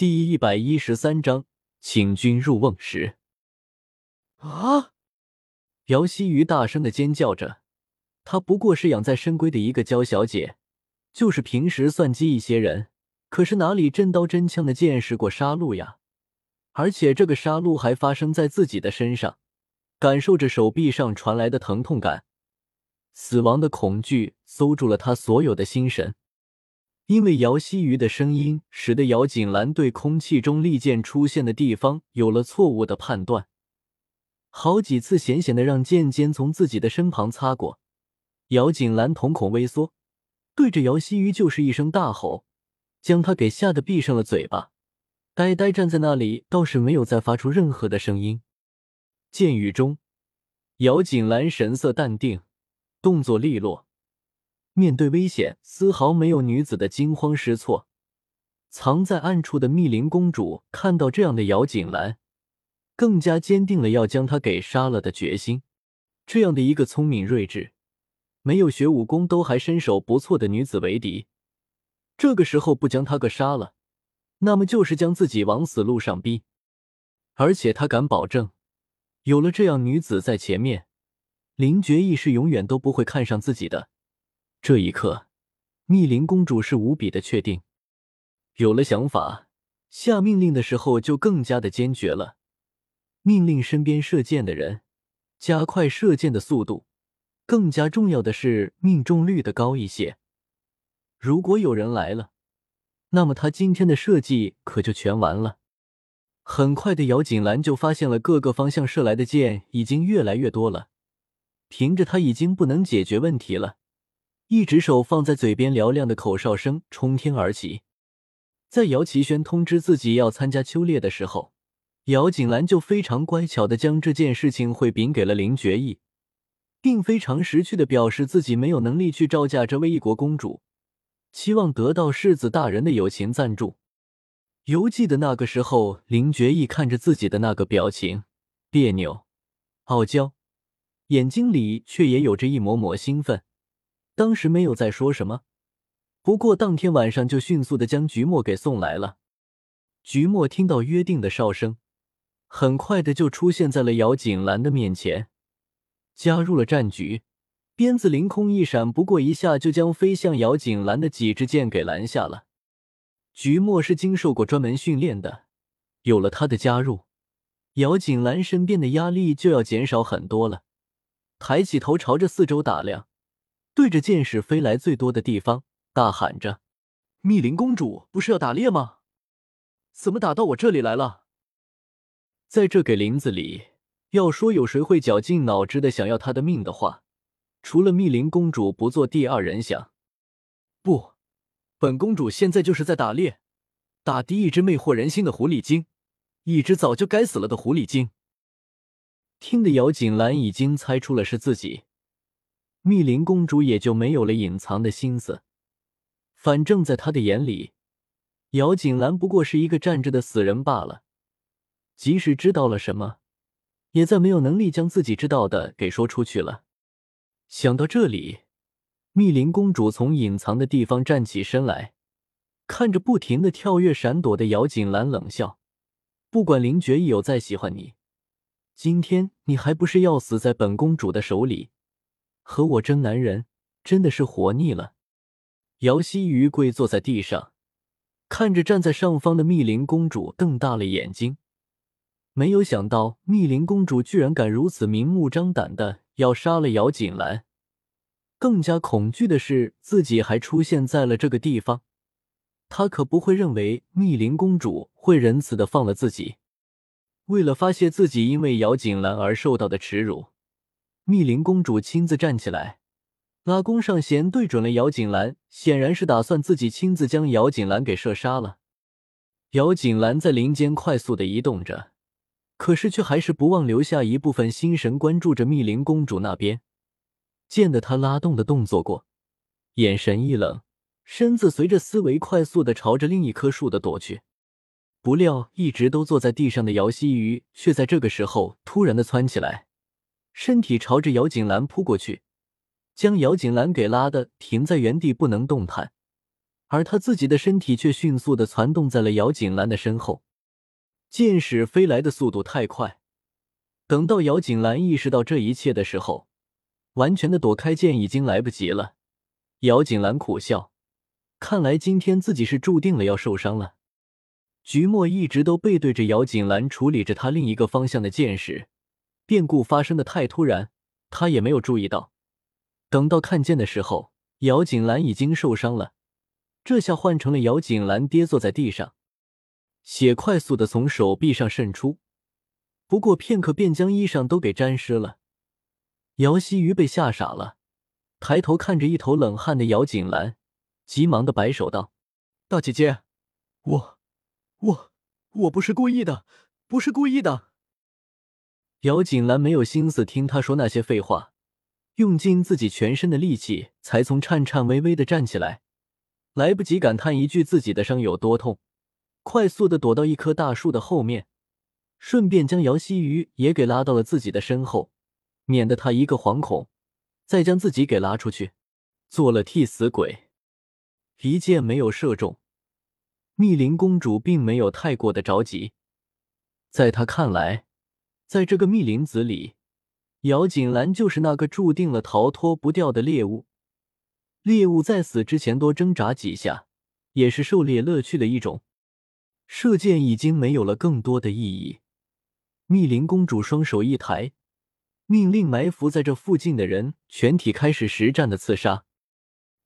第一百一十三章，请君入瓮时。啊！姚希瑜大声的尖叫着，她不过是养在深闺的一个娇小姐，就是平时算计一些人，可是哪里真刀真枪的见识过杀戮呀？而且这个杀戮还发生在自己的身上，感受着手臂上传来的疼痛感，死亡的恐惧搜住了他所有的心神。因为姚希瑜的声音，使得姚锦兰对空气中利剑出现的地方有了错误的判断，好几次险险的让剑尖从自己的身旁擦过。姚锦兰瞳孔微缩，对着姚希瑜就是一声大吼，将他给吓得闭上了嘴巴，呆呆站在那里，倒是没有再发出任何的声音。剑雨中，姚锦兰神色淡定，动作利落。面对危险，丝毫没有女子的惊慌失措。藏在暗处的密林公主看到这样的姚锦兰，更加坚定了要将她给杀了的决心。这样的一个聪明睿智、没有学武功都还身手不错的女子为敌，这个时候不将她个杀了，那么就是将自己往死路上逼。而且他敢保证，有了这样女子在前面，林觉义是永远都不会看上自己的。这一刻，密林公主是无比的确定，有了想法，下命令的时候就更加的坚决了。命令身边射箭的人加快射箭的速度，更加重要的是命中率的高一些。如果有人来了，那么他今天的设计可就全完了。很快的，姚锦兰就发现了各个方向射来的箭已经越来越多了，凭着他已经不能解决问题了。一只手放在嘴边，嘹亮的口哨声冲天而起。在姚奇轩通知自己要参加秋猎的时候，姚锦兰就非常乖巧的将这件事情汇禀给了林觉义，并非常识趣的表示自己没有能力去招架这位异国公主，期望得到世子大人的友情赞助。犹记得那个时候，林觉义看着自己的那个表情，别扭、傲娇，眼睛里却也有着一抹抹兴奋。当时没有再说什么，不过当天晚上就迅速的将菊墨给送来了。菊墨听到约定的哨声，很快的就出现在了姚锦兰的面前，加入了战局。鞭子凌空一闪，不过一下就将飞向姚锦兰的几支箭给拦下了。菊墨是经受过专门训练的，有了他的加入，姚锦兰身边的压力就要减少很多了。抬起头，朝着四周打量。对着箭矢飞来最多的地方大喊着：“密林公主不是要打猎吗？怎么打到我这里来了？”在这给林子里，要说有谁会绞尽脑汁的想要她的命的话，除了密林公主，不做第二人想。不，本公主现在就是在打猎，打的一只魅惑人心的狐狸精，一只早就该死了的狐狸精。听得姚锦兰已经猜出了是自己。密林公主也就没有了隐藏的心思，反正在她的眼里，姚锦兰不过是一个站着的死人罢了。即使知道了什么，也再没有能力将自己知道的给说出去了。想到这里，密林公主从隐藏的地方站起身来，看着不停的跳跃闪躲的姚锦兰，冷笑：“不管林觉义有再喜欢你，今天你还不是要死在本公主的手里？”和我争男人，真的是活腻了。姚希瑜跪坐在地上，看着站在上方的密林公主，瞪大了眼睛。没有想到密林公主居然敢如此明目张胆的要杀了姚锦兰。更加恐惧的是，自己还出现在了这个地方。他可不会认为密林公主会仁慈的放了自己。为了发泄自己因为姚锦兰而受到的耻辱。密林公主亲自站起来，拉弓上弦，对准了姚锦兰，显然是打算自己亲自将姚锦兰给射杀了。姚锦兰在林间快速的移动着，可是却还是不忘留下一部分心神关注着密林公主那边。见得她拉动的动作过，眼神一冷，身子随着思维快速的朝着另一棵树的躲去。不料一直都坐在地上的姚希瑜，却在这个时候突然的窜起来。身体朝着姚锦兰扑过去，将姚锦兰给拉的停在原地不能动弹，而他自己的身体却迅速的攒动在了姚锦兰的身后。箭矢飞来的速度太快，等到姚锦兰意识到这一切的时候，完全的躲开剑已经来不及了。姚锦兰苦笑，看来今天自己是注定了要受伤了。菊墨一直都背对着姚锦兰处理着他另一个方向的箭矢，变故发生的太突然，他也没有注意到。等到看见的时候，姚锦兰已经受伤了。这下换成了姚锦兰跌坐在地上，血快速的从手臂上渗出，不过片刻便将衣裳都给沾湿了。姚希瑜被吓傻了，抬头看着一头冷汗的姚锦兰，急忙的摆手道：“大姐姐，我……”我我不是故意的，不是故意的。姚锦兰没有心思听他说那些废话，用尽自己全身的力气，才从颤颤巍巍的站起来，来不及感叹一句自己的伤有多痛，快速的躲到一棵大树的后面，顺便将姚希瑜也给拉到了自己的身后，免得他一个惶恐，再将自己给拉出去，做了替死鬼，一箭没有射中。密林公主并没有太过的着急，在她看来，在这个密林子里，姚锦兰就是那个注定了逃脱不掉的猎物。猎物在死之前多挣扎几下，也是狩猎乐趣的一种。射箭已经没有了更多的意义。密林公主双手一抬，命令埋伏在这附近的人全体开始实战的刺杀。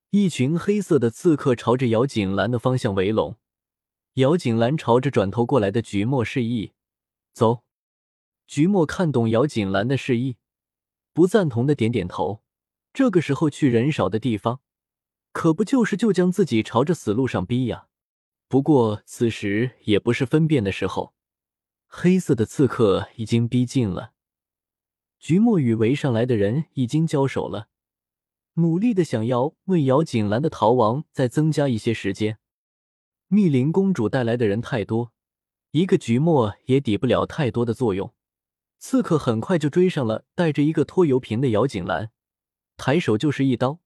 一群黑色的刺客朝着姚锦兰的方向围拢。姚锦兰朝着转头过来的菊墨示意：“走。”菊墨看懂姚锦兰的示意，不赞同的点点头。这个时候去人少的地方，可不就是就将自己朝着死路上逼呀？不过此时也不是分辨的时候，黑色的刺客已经逼近了。菊墨与围上来的人已经交手了，努力的想要为姚锦兰的逃亡再增加一些时间。密林公主带来的人太多，一个菊墨也抵不了太多的作用。刺客很快就追上了带着一个拖油瓶的姚锦兰，抬手就是一刀，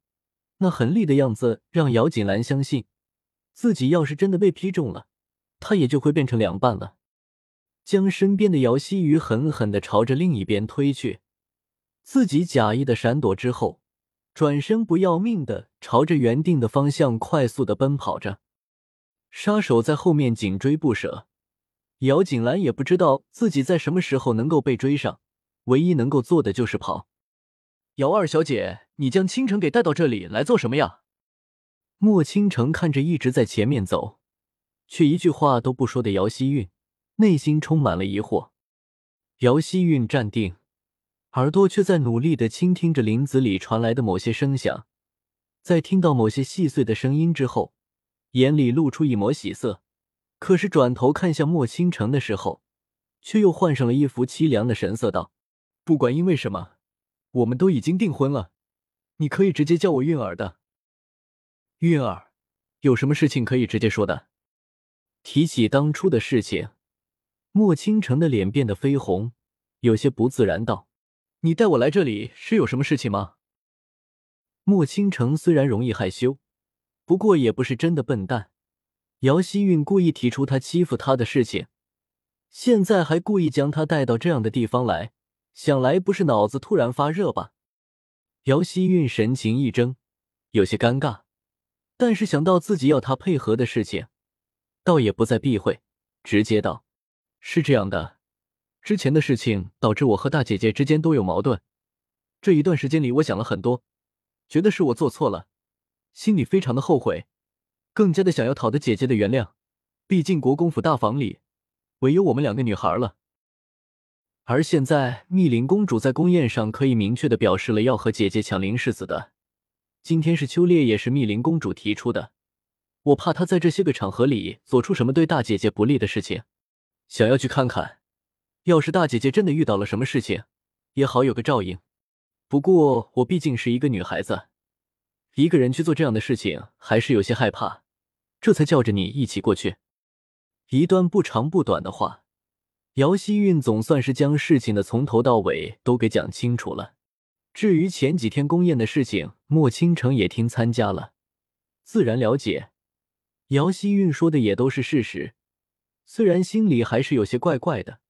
那狠厉的样子让姚锦兰相信，自己要是真的被劈中了，他也就会变成两半了。将身边的姚希瑜狠狠的朝着另一边推去，自己假意的闪躲之后，转身不要命的朝着原定的方向快速的奔跑着。杀手在后面紧追不舍，姚锦兰也不知道自己在什么时候能够被追上，唯一能够做的就是跑。姚二小姐，你将倾城给带到这里来做什么呀？莫倾城看着一直在前面走，却一句话都不说的姚希韵，内心充满了疑惑。姚希韵站定，耳朵却在努力的倾听着林子里传来的某些声响，在听到某些细碎的声音之后。眼里露出一抹喜色，可是转头看向莫倾城的时候，却又换上了一副凄凉的神色，道：“不管因为什么，我们都已经订婚了，你可以直接叫我韵儿的。韵儿，有什么事情可以直接说的？”提起当初的事情，莫倾城的脸变得绯红，有些不自然道：“你带我来这里是有什么事情吗？”莫倾城虽然容易害羞。不过也不是真的笨蛋，姚希韵故意提出他欺负他的事情，现在还故意将他带到这样的地方来，想来不是脑子突然发热吧？姚希韵神情一怔，有些尴尬，但是想到自己要他配合的事情，倒也不再避讳，直接道：“是这样的，之前的事情导致我和大姐姐之间都有矛盾，这一段时间里我想了很多，觉得是我做错了。”心里非常的后悔，更加的想要讨得姐姐的原谅。毕竟国公府大房里，唯有我们两个女孩了。而现在密林公主在宫宴上可以明确的表示了要和姐姐抢林世子的。今天是秋烈，也是密林公主提出的。我怕她在这些个场合里做出什么对大姐姐不利的事情，想要去看看。要是大姐姐真的遇到了什么事情，也好有个照应。不过我毕竟是一个女孩子。一个人去做这样的事情，还是有些害怕，这才叫着你一起过去。一段不长不短的话，姚希韵总算是将事情的从头到尾都给讲清楚了。至于前几天宫宴的事情，莫倾城也听参加了，自然了解。姚希韵说的也都是事实，虽然心里还是有些怪怪的，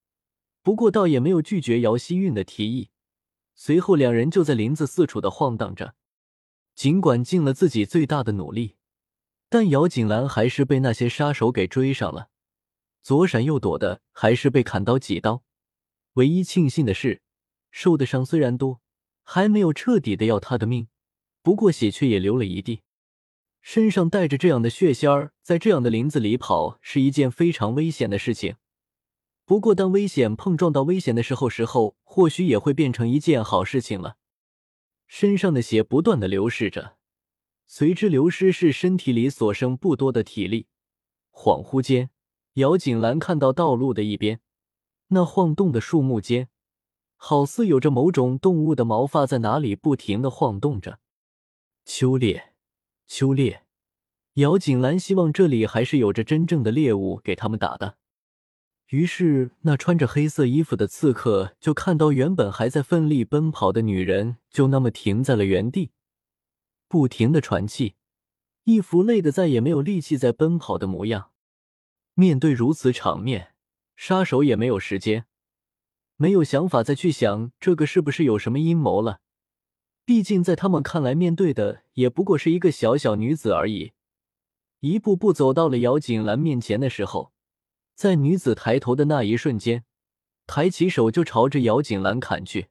不过倒也没有拒绝姚希韵的提议。随后，两人就在林子四处的晃荡着。尽管尽了自己最大的努力，但姚锦兰还是被那些杀手给追上了，左闪右躲的，还是被砍刀几刀。唯一庆幸的是，受的伤虽然多，还没有彻底的要他的命，不过血却也流了一地。身上带着这样的血仙儿，在这样的林子里跑是一件非常危险的事情。不过，当危险碰撞到危险的时候，时候或许也会变成一件好事情了。身上的血不断的流逝着，随之流失是身体里所剩不多的体力。恍惚间，姚锦兰看到道路的一边，那晃动的树木间，好似有着某种动物的毛发在哪里不停的晃动着。秋猎，秋猎，姚锦兰希望这里还是有着真正的猎物给他们打的。于是，那穿着黑色衣服的刺客就看到原本还在奋力奔跑的女人，就那么停在了原地，不停的喘气，一副累得再也没有力气在奔跑的模样。面对如此场面，杀手也没有时间，没有想法再去想这个是不是有什么阴谋了。毕竟在他们看来，面对的也不过是一个小小女子而已。一步步走到了姚锦兰面前的时候。在女子抬头的那一瞬间，抬起手就朝着姚锦兰砍去。